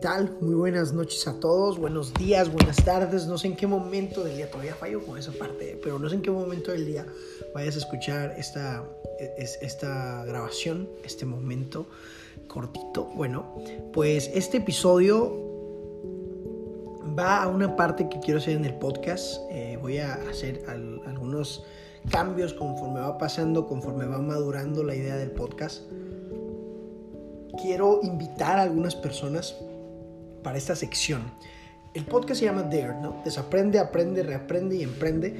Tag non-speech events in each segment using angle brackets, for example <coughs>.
tal? Muy buenas noches a todos, buenos días, buenas tardes, no sé en qué momento del día, todavía fallo con esa parte, pero no sé en qué momento del día vayas a escuchar esta, esta grabación, este momento cortito. Bueno, pues este episodio va a una parte que quiero hacer en el podcast, eh, voy a hacer algunos cambios conforme va pasando, conforme va madurando la idea del podcast quiero invitar a algunas personas para esta sección. El podcast se llama Dare, ¿no? Desaprende, aprende, reaprende y emprende.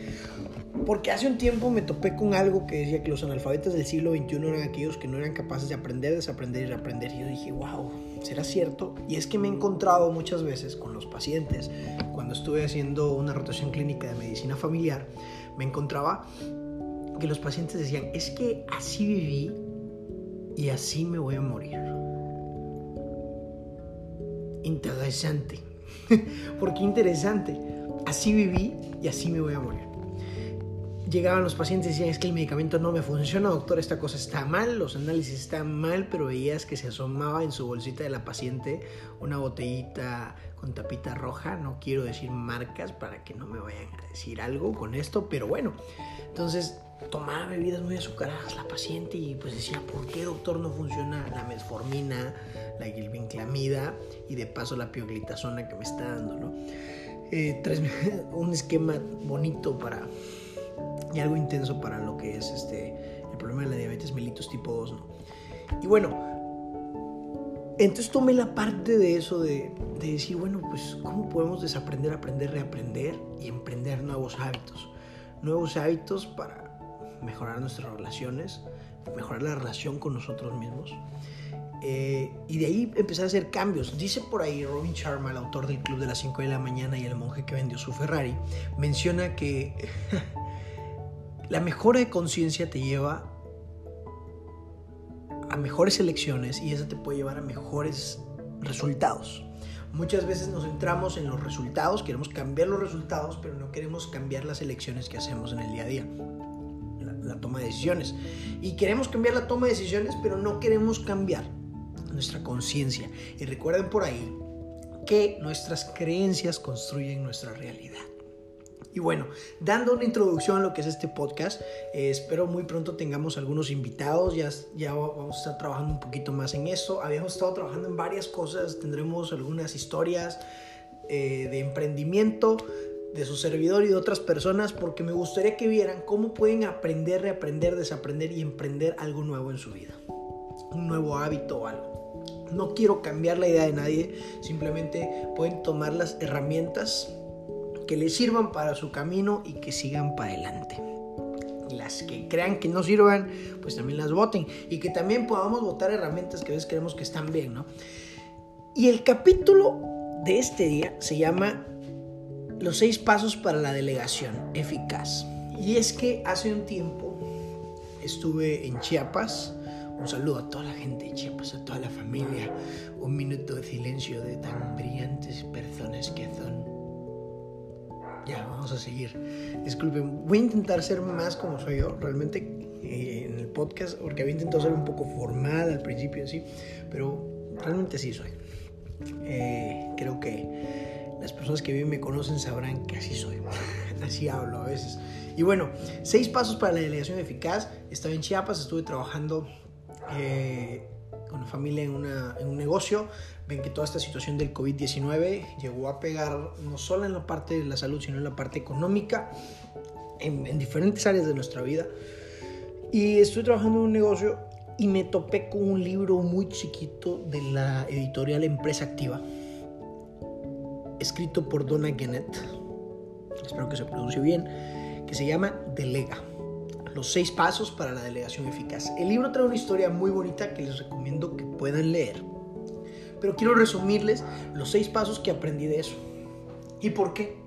Porque hace un tiempo me topé con algo que decía que los analfabetas del siglo XXI eran aquellos que no eran capaces de aprender, desaprender y reaprender. Y yo dije, wow, ¿será cierto? Y es que me he encontrado muchas veces con los pacientes, cuando estuve haciendo una rotación clínica de medicina familiar, me encontraba que los pacientes decían, es que así viví y así me voy a morir interesante. <laughs> ¿Por qué interesante? Así viví y así me voy a morir. Llegaban los pacientes y decían, es que el medicamento no me funciona, doctor, esta cosa está mal, los análisis están mal, pero veías que se asomaba en su bolsita de la paciente una botellita con tapita roja, no quiero decir marcas para que no me vayan a decir algo con esto, pero bueno, entonces tomaba bebidas muy azucaradas la paciente y pues decía, ¿por qué doctor no funciona la metformina, la gilvinclamida y de paso la pioglitazona que me está dando, ¿no? Eh, <laughs> un esquema bonito para y algo intenso para lo que es este el problema de la diabetes mellitus tipo 2, ¿no? Y bueno, entonces tomé la parte de eso de, de decir, bueno, pues cómo podemos desaprender, aprender, reaprender y emprender nuevos hábitos. Nuevos hábitos para mejorar nuestras relaciones, mejorar la relación con nosotros mismos. Eh, y de ahí empezar a hacer cambios. Dice por ahí Robin Sharma, el autor del Club de las 5 de la mañana y el monje que vendió su Ferrari, menciona que <laughs> la mejora de conciencia te lleva a mejores elecciones y eso te puede llevar a mejores resultados. Muchas veces nos centramos en los resultados, queremos cambiar los resultados, pero no queremos cambiar las elecciones que hacemos en el día a día toma de decisiones. Y queremos cambiar la toma de decisiones, pero no queremos cambiar nuestra conciencia. Y recuerden por ahí que nuestras creencias construyen nuestra realidad. Y bueno, dando una introducción a lo que es este podcast, eh, espero muy pronto tengamos algunos invitados, ya, ya vamos a estar trabajando un poquito más en eso. Habíamos estado trabajando en varias cosas, tendremos algunas historias eh, de emprendimiento, de su servidor y de otras personas porque me gustaría que vieran cómo pueden aprender, reaprender, desaprender y emprender algo nuevo en su vida. Un nuevo hábito o algo. No quiero cambiar la idea de nadie, simplemente pueden tomar las herramientas que les sirvan para su camino y que sigan para adelante. Las que crean que no sirvan, pues también las voten y que también podamos votar herramientas que a veces creemos que están bien, ¿no? Y el capítulo de este día se llama los seis pasos para la delegación eficaz. Y es que hace un tiempo estuve en Chiapas. Un saludo a toda la gente de Chiapas, a toda la familia. Un minuto de silencio de tan brillantes personas que son. Ya, vamos a seguir. Disculpen, voy a intentar ser más como soy yo, realmente eh, en el podcast, porque había intentado ser un poco formal al principio, así, pero realmente sí soy. Eh, creo que las personas que bien me conocen sabrán que así soy. <laughs> así hablo a veces. Y bueno, seis pasos para la delegación eficaz. Estaba en Chiapas, estuve trabajando eh, con la familia en, un negocio. Ven que toda esta situación del COVID-19 llegó a pegar no solo en la parte de la salud, sino en la parte económica, en, en diferentes áreas de nuestra vida. Y estuve trabajando en un negocio y me topé con un libro muy chiquito de la editorial Empresa Activa escrito por Donna Gennett, espero que se pronuncie bien, que se llama Delega. Los seis pasos para la delegación eficaz. El libro trae una historia muy bonita que les recomiendo que puedan leer. Pero quiero resumirles los seis pasos que aprendí de eso. ¿Y por qué?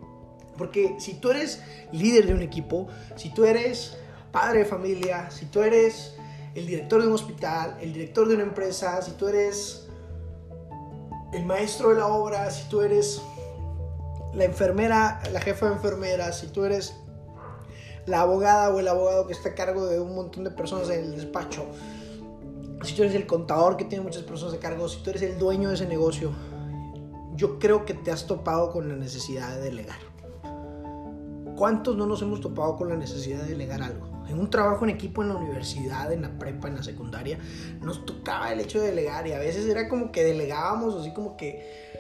Porque si tú eres líder de un equipo, si tú eres padre de familia, si tú eres el director de un hospital, el director de una empresa, si tú eres el maestro de la obra, si tú eres la enfermera, la jefa de enfermeras, si tú eres la abogada o el abogado que está a cargo de un montón de personas en el despacho, si tú eres el contador que tiene muchas personas a cargo, si tú eres el dueño de ese negocio, yo creo que te has topado con la necesidad de delegar. ¿Cuántos no nos hemos topado con la necesidad de delegar algo? En un trabajo en equipo en la universidad, en la prepa, en la secundaria, nos tocaba el hecho de delegar y a veces era como que delegábamos así como que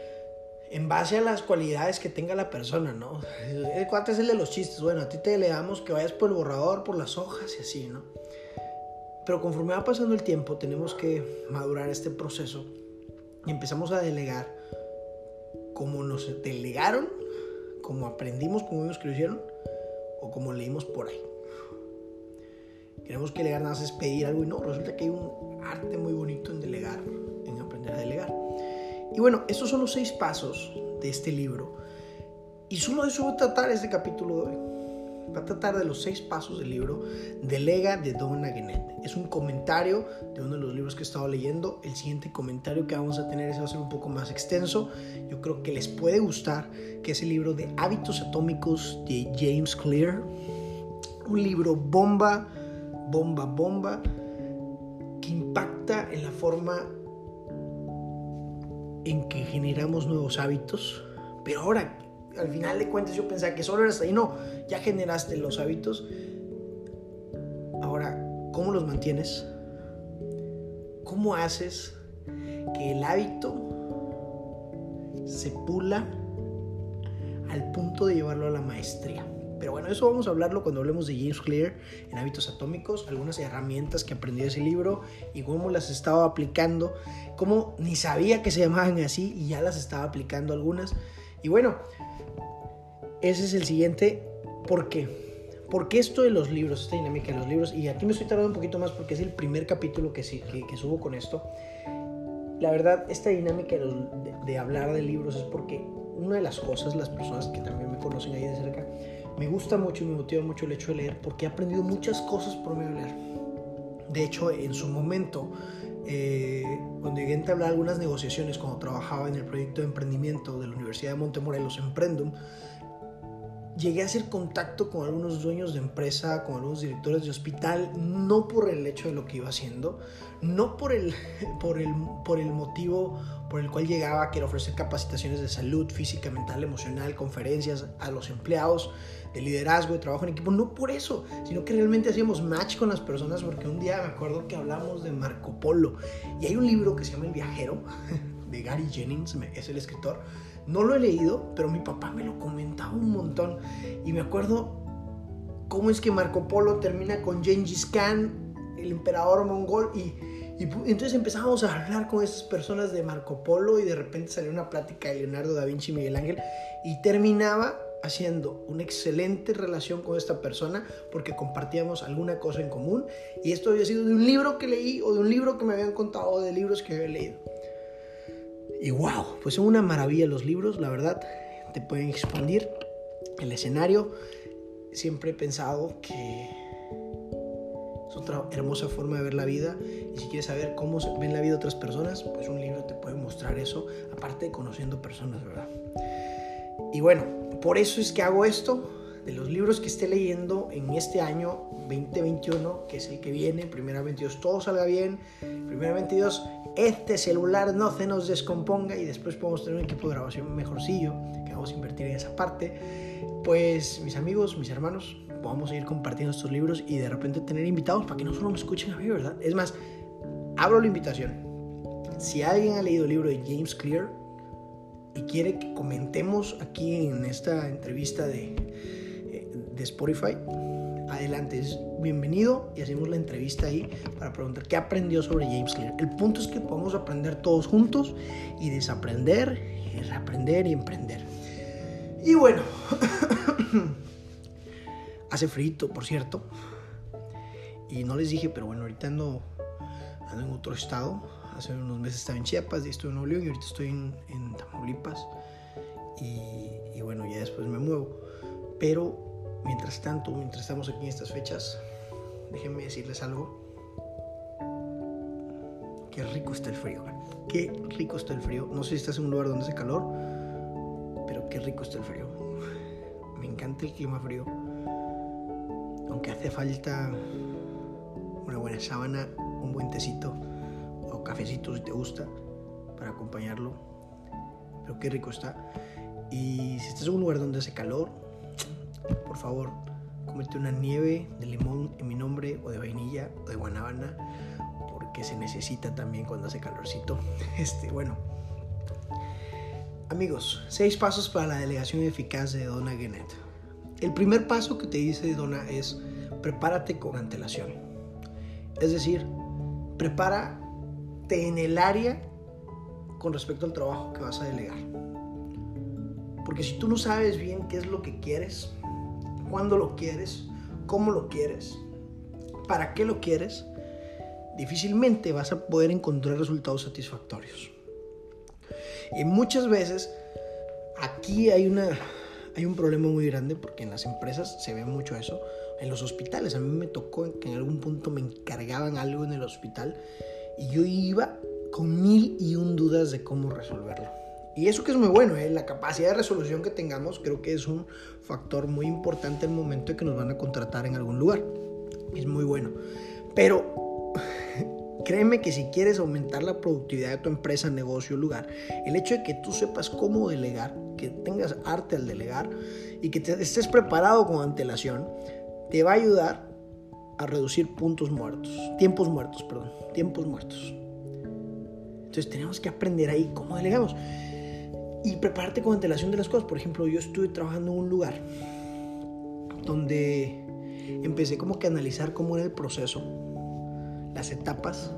en base a las cualidades que tenga la persona, ¿no? El es el de los chistes. Bueno, a ti te delegamos que vayas por el borrador, por las hojas y así, ¿no? Pero conforme va pasando el tiempo, tenemos que madurar este proceso y empezamos a delegar como nos delegaron, como aprendimos, como lo hicieron, o como leímos por ahí. Queremos que delegar nada más es pedir algo y no, resulta que hay un arte muy bonito en delegar, Y bueno, estos son los seis pasos de este libro. Y solo de eso va a tratar este capítulo de hoy. Va a tratar de los seis pasos del libro Delega de Donna Genet. Es un comentario de uno de los libros que he estado leyendo. El siguiente comentario que vamos a tener es va a ser un poco más extenso. Yo creo que les puede gustar, que es el libro de Hábitos Atómicos de James Clear. Un libro bomba, bomba, bomba, que impacta en la forma en que generamos nuevos hábitos, pero ahora, al final de cuentas, yo pensaba que solo eras ahí, no, ya generaste los hábitos, ahora, ¿cómo los mantienes? ¿Cómo haces que el hábito se pula al punto de llevarlo a la maestría? Pero bueno, eso vamos a hablarlo cuando hablemos de James Clear en hábitos atómicos, algunas herramientas que aprendí de ese libro y cómo las estaba aplicando, cómo ni sabía que se llamaban así y ya las estaba aplicando algunas. Y bueno, ese es el siguiente. ¿Por qué? Porque esto de los libros, esta dinámica de los libros, y aquí me estoy tardando un poquito más porque es el primer capítulo que, que, que subo con esto. La verdad, esta dinámica de, de hablar de libros es porque una de las cosas, las personas que también me conocen ahí de cerca, me gusta mucho y me motiva mucho el hecho de leer porque he aprendido muchas cosas por medio de leer. De hecho, en su momento, eh, cuando llegué a entablar algunas negociaciones, cuando trabajaba en el proyecto de emprendimiento de la Universidad de Montemorelos, Emprendum, llegué a hacer contacto con algunos dueños de empresa, con algunos directores de hospital, no por el hecho de lo que iba haciendo, no por el, <laughs> por el, por el motivo por el cual llegaba, que era ofrecer capacitaciones de salud física, mental, emocional, conferencias a los empleados, de liderazgo, de trabajo en equipo, no por eso, sino que realmente hacíamos match con las personas, porque un día me acuerdo que hablamos de Marco Polo, y hay un libro que se llama El viajero, <laughs> de Gary Jennings, es el escritor, no lo he leído, pero mi papá me lo comentaba un montón, y me acuerdo cómo es que Marco Polo termina con Gengis Khan, el emperador mongol, y entonces empezamos a hablar con esas personas de Marco Polo y de repente salió una plática de Leonardo da Vinci y Miguel Ángel y terminaba haciendo una excelente relación con esta persona porque compartíamos alguna cosa en común y esto había sido de un libro que leí o de un libro que me habían contado o de libros que había leído. Y wow, pues son una maravilla los libros, la verdad, te pueden expandir el escenario. Siempre he pensado que es otra hermosa forma de ver la vida y si quieres saber cómo ven la vida otras personas, pues un libro te puede mostrar eso, aparte de conociendo personas, ¿verdad? Y bueno, por eso es que hago esto, de los libros que esté leyendo en este año 2021, que es el que viene, primeramente Dios, todo salga bien, primeramente Dios, este celular no se nos descomponga y después podemos tener un equipo de grabación mejorcillo, que vamos a invertir en esa parte. Pues mis amigos, mis hermanos, podamos seguir compartiendo estos libros y de repente tener invitados para que no solo me escuchen a mí, ¿verdad? Es más, abro la invitación. Si alguien ha leído el libro de James Clear, y quiere que comentemos aquí en esta entrevista de, eh, de Spotify, adelante, es bienvenido y hacemos la entrevista ahí para preguntar qué aprendió sobre James Clear. El punto es que podamos aprender todos juntos y desaprender, y reaprender y emprender. Y bueno, <coughs> hace frito, por cierto. Y no les dije, pero bueno, ahorita ando, ando en otro estado hace unos meses estaba en Chiapas y estuve en Nuevo y ahorita estoy en, Tamaulipas. Y, bueno, ya después me muevo. Pero mientras tanto, mientras estamos aquí en estas fechas, déjenme decirles algo. Qué rico está el frío. Qué rico está el frío. No sé si estás en un lugar donde hace calor, pero qué rico está el frío. Me encanta el clima frío. Aunque hace falta una buena sábana, un buen tecito cafecito si te gusta para acompañarlo. pero qué rico está. Y si estás en un lugar donde hace calor, por favor, cómete una nieve de limón en mi nombre, o de vainilla, o de guanábana, porque se necesita también cuando hace calorcito. <laughs> Este, bueno. Amigos, seis pasos para la delegación eficaz de Donna Gennett. El primer paso que te dice Donna es prepárate con antelación. Es decir, prepárate en el área con respecto al trabajo que vas a delegar. Porque si tú no sabes bien qué es lo que quieres, cuándo lo quieres, cómo lo quieres, para qué lo quieres, difícilmente vas a poder encontrar resultados satisfactorios. Y muchas veces aquí hay, una, hay un problema muy grande porque en las empresas se ve mucho eso. En los hospitales, a mí me tocó que en algún punto me encargaban algo en el hospital y yo iba con mil y un dudas de cómo resolverlo. Y eso que es muy bueno, ¿eh? la capacidad de resolución que tengamos creo que es un factor muy importante el momento en que nos van a contratar en algún lugar. Es muy bueno. Pero <laughs> créeme que si quieres aumentar la productividad de tu empresa, negocio, lugar, el hecho de que tú sepas cómo delegar, que tengas arte al delegar y que te estés preparado con antelación, te va a ayudar a reducir puntos muertos, tiempos muertos, perdón, tiempos muertos. Entonces tenemos que aprender ahí cómo delegamos y prepararte con antelación de las cosas. Por ejemplo, yo estuve trabajando en un lugar donde empecé como que a analizar cómo era el proceso, las etapas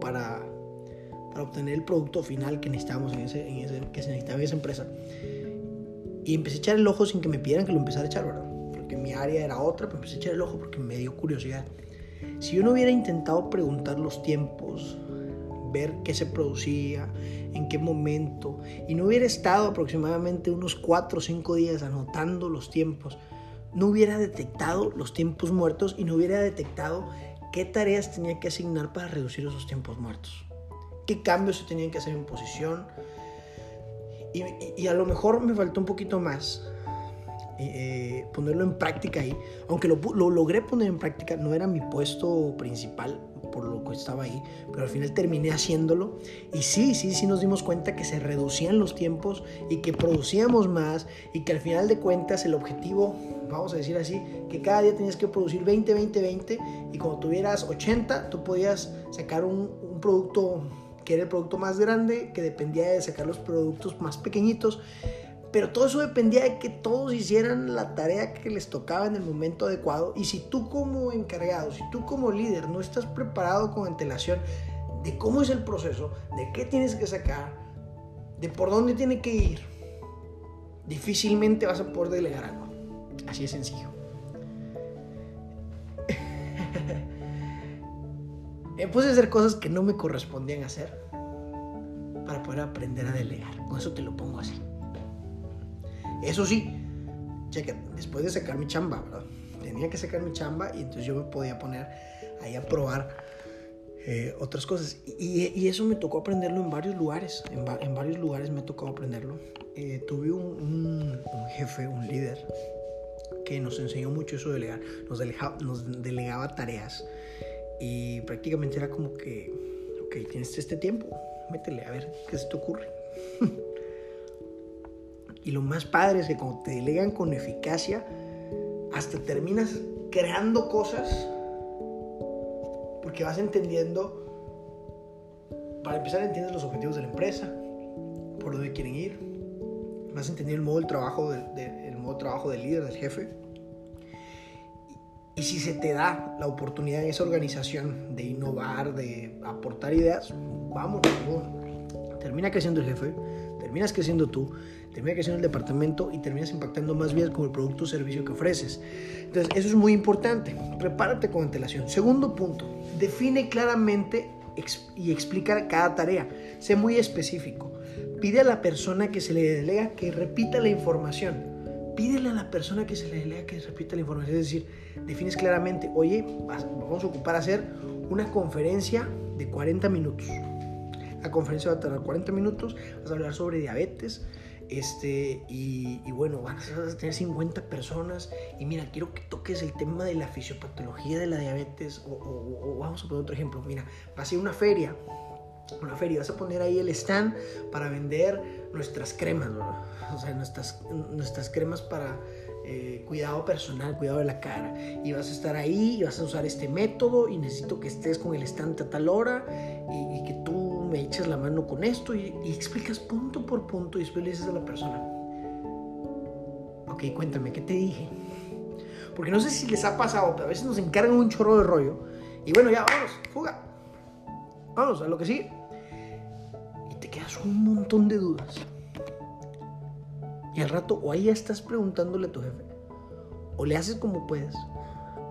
para, para obtener el producto final que necesitábamos en ese, en ese, que se necesitaba en esa empresa. Y empecé a echar el ojo sin que me pidieran que lo empezara a echar, ¿verdad? Porque mi área era otra, pero empecé a echar el ojo porque me dio curiosidad. Si yo no hubiera intentado preguntar los tiempos, ver qué se producía, en qué momento, y no hubiera estado aproximadamente unos 4 o 5 días anotando los tiempos, no hubiera detectado los tiempos muertos y no hubiera detectado qué tareas tenía que asignar para reducir esos tiempos muertos, qué cambios se tenían que hacer en posición, y, a lo mejor me faltó un poquito más. Eh, ponerlo en práctica ahí, aunque lo, lo logré poner en práctica, no era mi puesto principal, por lo que estaba ahí, pero al final terminé haciéndolo. Y sí, sí, sí nos dimos cuenta que se reducían los tiempos y que producíamos más y que al final de cuentas el objetivo, vamos a decir así, que cada día tenías que producir 20, 20, 20 y cuando tuvieras 80 tú podías sacar un, un producto que era el producto más grande, que dependía de sacar los productos más pequeñitos pero todo eso dependía de que todos hicieran la tarea que les tocaba en el momento adecuado. Y si tú como encargado, si tú como líder no estás preparado con antelación de cómo es el proceso, de qué tienes que sacar, de por dónde tiene que ir, difícilmente vas a poder delegar algo. Así de sencillo. <laughs> Me puse a hacer cosas que no me correspondían hacer para poder aprender a delegar. Con eso te lo pongo así. Eso sí, cheque, después de sacar mi chamba, ¿verdad? Tenía que sacar mi chamba y entonces yo me podía poner ahí a probar eh, otras cosas. Y, eso me tocó aprenderlo en varios lugares. En, varios lugares me tocó aprenderlo. Eh, tuve un, jefe, un líder, que nos enseñó mucho eso de delegar. Nos nos delegaba tareas. Y prácticamente era como que, ok, tienes este tiempo, métele a ver qué se te ocurre. <laughs> Y lo más padre es que cuando te delegan con eficacia, hasta terminas creando cosas porque vas entendiendo, para empezar entiendes los objetivos de la empresa, por dónde quieren ir, vas a entender el modo, del trabajo del, el modo de trabajo del líder, del jefe. Y si se te da la oportunidad en esa organización de innovar, de aportar ideas, vamos, termina creciendo el jefe, terminas creciendo tú, termina creciendo el departamento y terminas impactando más bien con el producto o servicio que ofreces. Entonces, eso es muy importante. Prepárate con antelación. Segundo punto, define claramente y explica cada tarea. Sé muy específico. Pide a la persona que se le delega que repita la información. Pídele a la persona que se le delega que repita la información. Es decir, defines claramente, oye, vamos a ocupar hacer una conferencia de 40 minutos. La conferencia va a tardar 40 minutos, vas a hablar sobre diabetes, este, y, bueno, van a tener 50 personas. Y mira, quiero que toques el tema de la fisiopatología de la diabetes. O, vamos a poner otro ejemplo. Mira, va a ser una feria una feria, vas a poner ahí el stand para vender nuestras cremas. O sea, nuestras, nuestras cremas para eh, cuidado personal, cuidado de la cara. Y vas a estar ahí y vas a usar este método y necesito que estés con el stand a tal hora y, que tú me eches la mano con esto y, y, explicas punto por punto y después le dices a la persona, ok, cuéntame, ¿qué te dije? Porque no sé si les ha pasado, pero a veces nos encargan un chorro de rollo y bueno, ya, vamos, fuga. Vamos a lo que sigue quedas un montón de dudas. Y al rato o ahí ya estás preguntándole a tu jefe, o le haces como puedes,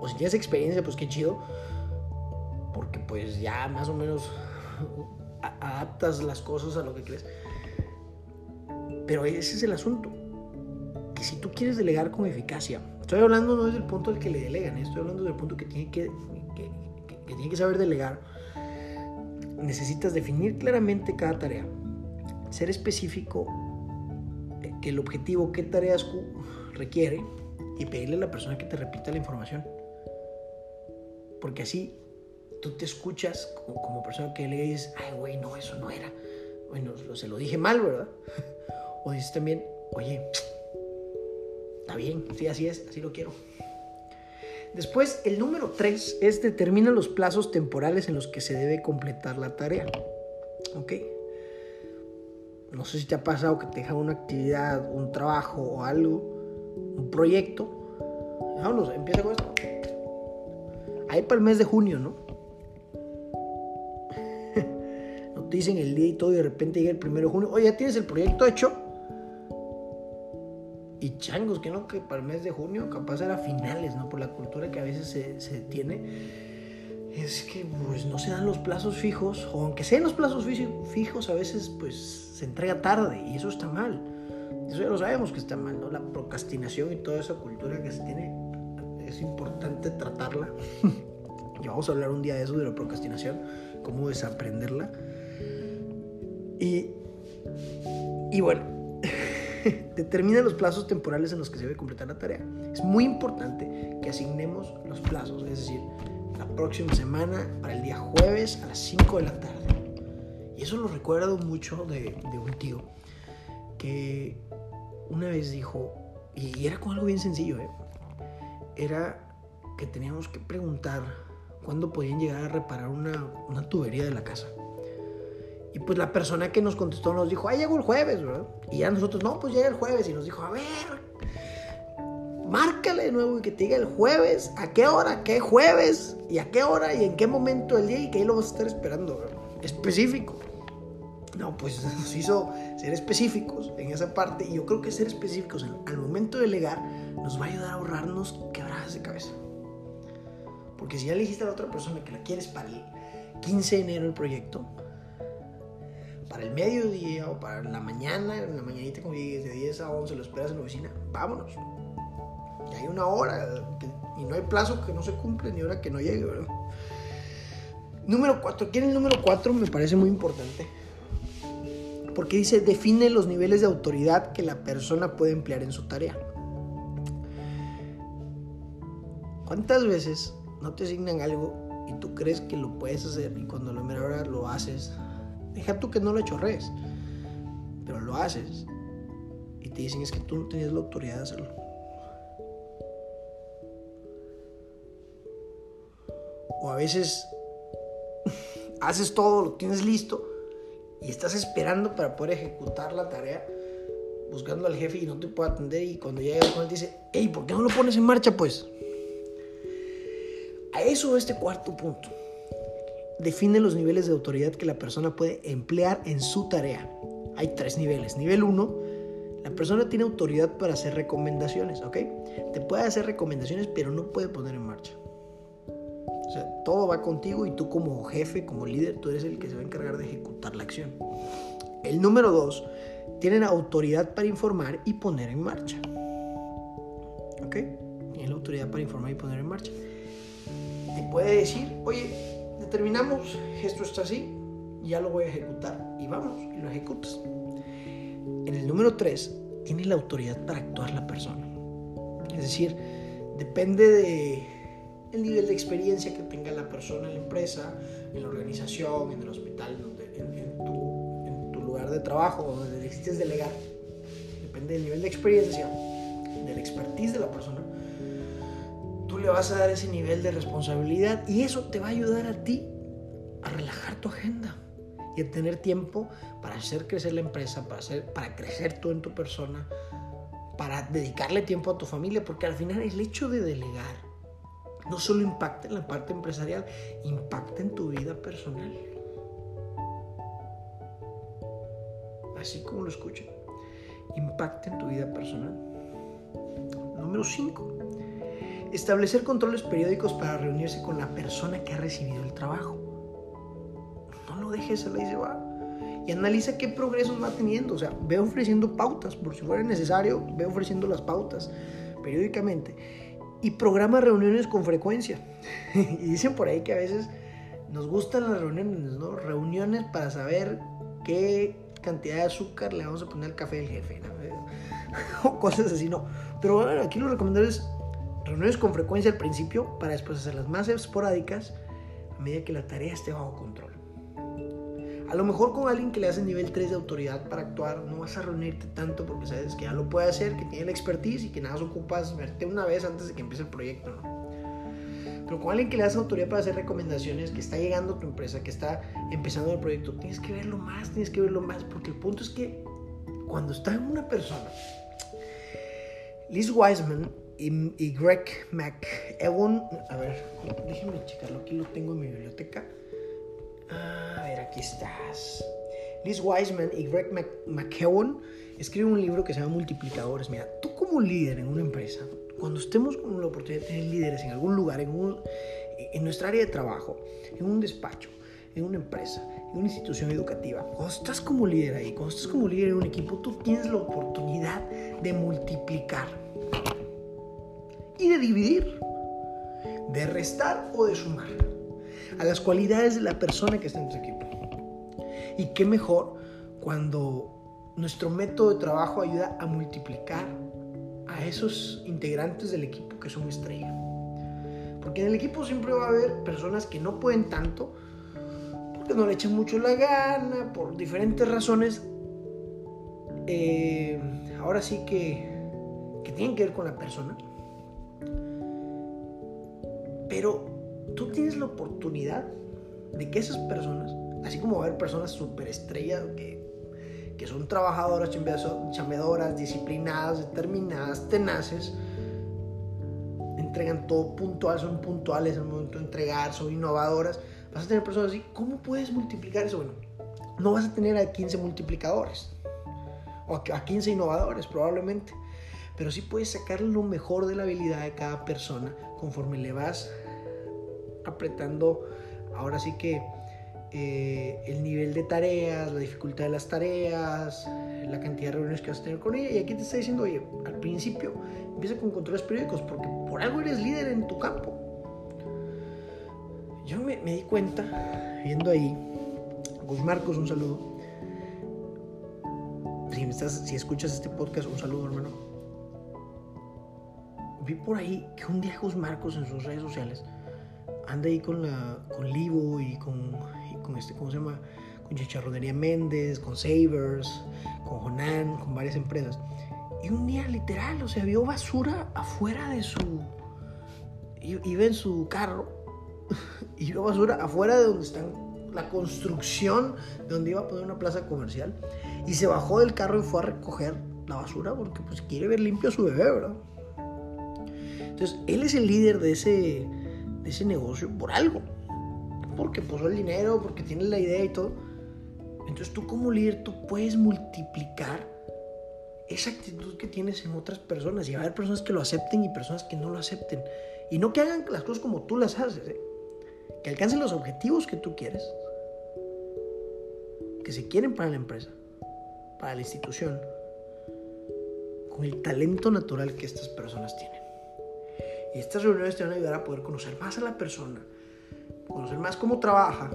o si tienes experiencia, pues qué chido, porque pues ya más o menos adaptas las cosas a lo que crees. Pero ese es el asunto, que si tú quieres delegar con eficacia, estoy hablando no desde el punto del que le delegan, ¿eh? estoy hablando del punto que tiene que, que, que tiene que saber delegar, necesitas definir claramente cada tarea, ser específico eh, que el objetivo, qué tareas requiere y pedirle a la persona que te repita la información. Porque así tú te escuchas como, persona que le dices, ay, güey, no, eso no era. Bueno, se lo dije mal, ¿verdad? <laughs> O dices también, oye, está bien, sí, así es, así lo quiero. Después, el número 3 es determina los plazos temporales en los que se debe completar la tarea. ¿Ok? No sé si te ha pasado que te dejan una actividad, un trabajo o algo, un proyecto. Vámonos, empieza con esto. Ahí para el mes de junio, ¿no? Dicen el día y todo y de repente llega el primero de junio. Oye, ya tienes el proyecto hecho y changos, que no, que para el mes de junio capaz era finales, ¿no? Por la cultura que a veces se, se tiene. Es que pues no se dan los plazos fijos, o aunque sean los plazos fijos, a veces pues se entrega tarde y eso está mal. Eso ya lo sabemos que está mal, ¿no? La procrastinación y toda esa cultura que se tiene, es importante tratarla. <laughs> y vamos a hablar un día de eso, de la procrastinación, cómo desaprenderla. Y, y bueno, <laughs> Determina los plazos temporales en los que se debe completar la tarea. Es muy importante que asignemos los plazos, es decir, la próxima semana para el día jueves a las 5 de la tarde. Y eso lo recuerdo mucho de, un tío que una vez dijo, y era con algo bien sencillo, ¿eh? era que teníamos que preguntar cuándo podían llegar a reparar una, una tubería de la casa. Y pues la persona que nos contestó nos dijo, ah, llegó el jueves, ¿verdad? Y ya nosotros, no, pues llega el jueves. Y nos dijo, a ver, márcale de nuevo y que te diga el jueves, a qué hora, qué jueves, y a qué hora y en qué momento del día y que ahí lo vas a estar esperando, ¿verdad? Específico. No, pues <laughs> nos hizo ser específicos en esa parte. Y yo creo que ser específicos al momento de delegar nos va a ayudar a ahorrarnos quebradas de cabeza. Porque si ya le dijiste a la otra persona que la quieres para el 15 de enero el proyecto, para el mediodía o para la mañana, en la mañanita como de 10 a 11, lo esperas en la oficina, vámonos. Y hay una hora y no hay plazo que no se cumple ni hora que no llegue, ¿verdad? Número 4, aquí en el número 4 me parece muy importante. Porque dice, define los niveles de autoridad que la persona puede emplear en su tarea. ¿Cuántas veces no te asignan algo y tú crees que lo puedes hacer y cuando lo mera hora lo haces Deja tú que no lo chorrees, pero lo haces y te dicen es que tú no tenías la autoridad de hacerlo. O a veces <laughs> haces todo, lo tienes listo y estás esperando para poder ejecutar la tarea, buscando al jefe y no te puede atender y cuando llega con él dice, hey, ¿por qué no lo pones en marcha pues? A eso este cuarto punto define los niveles de autoridad que la persona puede emplear en su tarea. Hay tres niveles. Nivel 1, la persona tiene autoridad para hacer recomendaciones, ¿ok? Te puede hacer recomendaciones, pero no puede poner en marcha. O sea, todo va contigo y tú como jefe, como líder, tú eres el que se va a encargar de ejecutar la acción. El número 2, tienen autoridad para informar y poner en marcha. ¿Ok? Tienen autoridad para informar y poner en marcha. Te puede decir, oye, determinamos, esto está así, ya lo voy a ejecutar. Y vamos, y lo ejecutas. En el número 3, tiene la autoridad para actuar la persona. Es decir, depende de el nivel de experiencia que tenga la persona en la empresa, en la organización, en el hospital, en, tu, lugar de trabajo, donde necesites delegar, depende del nivel de experiencia, del expertise de la persona, vas a dar ese nivel de responsabilidad y eso te va a ayudar a ti a relajar tu agenda y a tener tiempo para hacer crecer la empresa, para, hacer, para crecer tú en tu persona, para dedicarle tiempo a tu familia, porque al final el hecho de delegar no solo impacta en la parte empresarial, impacta en tu vida personal. Así como lo escuchan, impacta en tu vida personal. Número 5. Establecer controles periódicos para reunirse con la persona que ha recibido el trabajo. No lo dejes a la y va y analiza qué progresos va teniendo. O sea, ve ofreciendo pautas, por si fuera necesario, ve ofreciendo las pautas periódicamente. Y programa reuniones con frecuencia. <laughs> y dicen por ahí que a veces nos gustan las reuniones, ¿no? Reuniones para saber qué cantidad de azúcar le vamos a poner al café del jefe, <laughs> o cosas así, no. Pero bueno, aquí lo recomendable es reuniones con frecuencia al principio para después hacerlas más esporádicas a medida que la tarea esté bajo control. A lo mejor con alguien que le hace nivel 3 de autoridad para actuar, no vas a reunirte tanto porque sabes que ya lo puede hacer, que tiene la expertise y que nada más ocupas verte una vez antes de que empiece el proyecto, ¿no? Pero con alguien que le das autoridad para hacer recomendaciones, que está llegando a tu empresa, que está empezando el proyecto, tienes que verlo más, tienes que verlo más, porque el punto es que cuando está en una persona, Liz Wiseman y, Greg McEwan, a ver, déjenme checarlo, aquí lo tengo en mi biblioteca. Ah, a ver, aquí estás. Liz Wiseman y Greg McKeown escriben un libro que se llama Multiplicadores. Mira, tú como líder en una empresa, cuando estemos con la oportunidad de tener líderes en algún lugar, en, un, en nuestra área de trabajo, en un despacho, en una empresa, en una institución educativa, cuando estás como líder ahí, cuando estás como líder en un equipo, tú tienes la oportunidad de multiplicar y de dividir, de restar o de sumar a las cualidades de la persona que está en tu equipo. Y qué mejor cuando nuestro método de trabajo ayuda a multiplicar a esos integrantes del equipo que son estrella. Porque en el equipo siempre va a haber personas que no pueden tanto, porque no le echan mucho la gana, por diferentes razones. Eh, ahora sí que, que tienen que ver con la persona. Pero tú tienes la oportunidad de que esas personas, así como va a haber personas superestrellas que, que son trabajadoras, chambeadoras, disciplinadas, determinadas, tenaces, entregan todo puntual, son puntuales al momento de entregar, son innovadoras, vas a tener personas así, ¿cómo puedes multiplicar eso? Bueno, no vas a tener a 15 multiplicadores o a 15 innovadores probablemente, pero sí puedes sacar lo mejor de la habilidad de cada persona conforme le vas apretando ahora sí que eh, el nivel de tareas, la dificultad de las tareas, la cantidad de reuniones que vas a tener con ella. Y aquí te está diciendo, oye, al principio empieza con controles periódicos porque por algo eres líder en tu campo. Yo me, di cuenta, viendo ahí, Gus Marcos, un saludo. Si, estás, si escuchas este podcast, un saludo, hermano. Vi por ahí que un día Gus Marcos en sus redes sociales anda ahí con, la, con Livo y con, con este, ¿cómo se llama? Con Chicharronería Méndez, con Savers, con Jonan, con varias empresas. Y un día literal, o sea, vio basura afuera de su... Iba en su carro <laughs> y vio basura afuera de donde está la construcción, de donde iba a poner una plaza comercial. Y se bajó del carro y fue a recoger la basura porque pues quiere ver limpio a su bebé, ¿verdad? Entonces, él es el líder de ese, ese negocio por algo. Porque puso el dinero, porque tiene la idea y todo. Entonces tú como líder, tú puedes multiplicar esa actitud que tienes en otras personas. Y va a haber personas que lo acepten y personas que no lo acepten. Y no que hagan las cosas como tú las haces. ¿eh? Que alcancen los objetivos que tú quieres. Que se quieren para la empresa, para la institución. Con el talento natural que estas personas tienen. Y estas reuniones te van a ayudar a poder conocer más a la persona, conocer más cómo trabaja,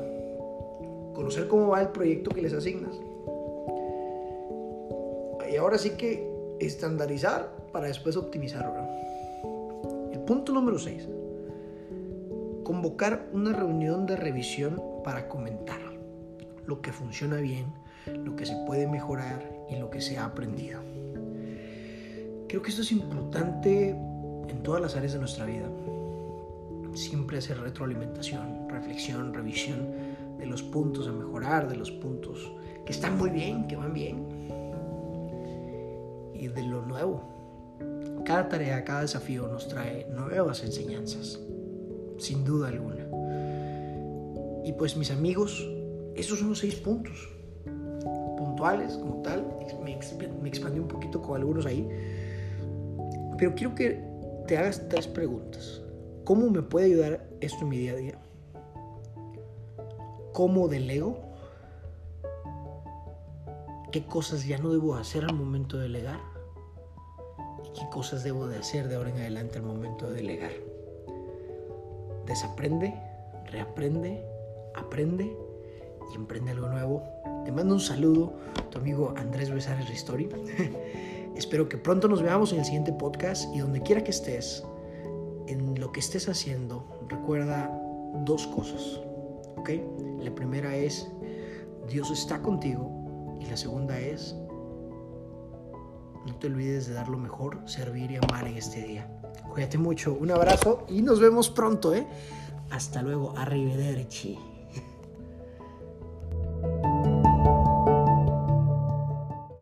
conocer cómo va el proyecto que les asignas. Y ahora sí que estandarizar para después optimizar. El punto número 6. Convocar una reunión de revisión para comentar. lo que funciona bien, lo que se puede mejorar y lo que se ha aprendido. Creo que esto es importante en todas las áreas de nuestra vida. Siempre hacer retroalimentación, reflexión, revisión de los puntos a mejorar, de los puntos que están muy bien, que van bien. Y de lo nuevo. Cada tarea, cada desafío nos trae nuevas enseñanzas, sin duda alguna. Y pues mis amigos, esos son los seis puntos. Puntuales como tal. Me, expandí un poquito con algunos ahí. Pero quiero que te hagas tres preguntas. ¿Cómo me puede ayudar esto en mi día a día? ¿Cómo delego? ¿Qué cosas ya no debo hacer al momento de delegar? ¿Y qué cosas debo de hacer de ahora en adelante al momento de delegar? Desaprende, reaprende, aprende y emprende algo nuevo. Te mando un saludo, tu amigo Andrés Besares Ristori. <laughs> Espero que pronto nos veamos en el siguiente podcast y donde quiera que estés, en lo que estés haciendo, recuerda dos cosas. ¿Ok? La primera es, Dios está contigo. Y la segunda es, no te olvides de dar lo mejor, servir y amar en este día. Cuídate mucho, un abrazo y nos vemos pronto, ¿eh? Hasta luego, arrivederci.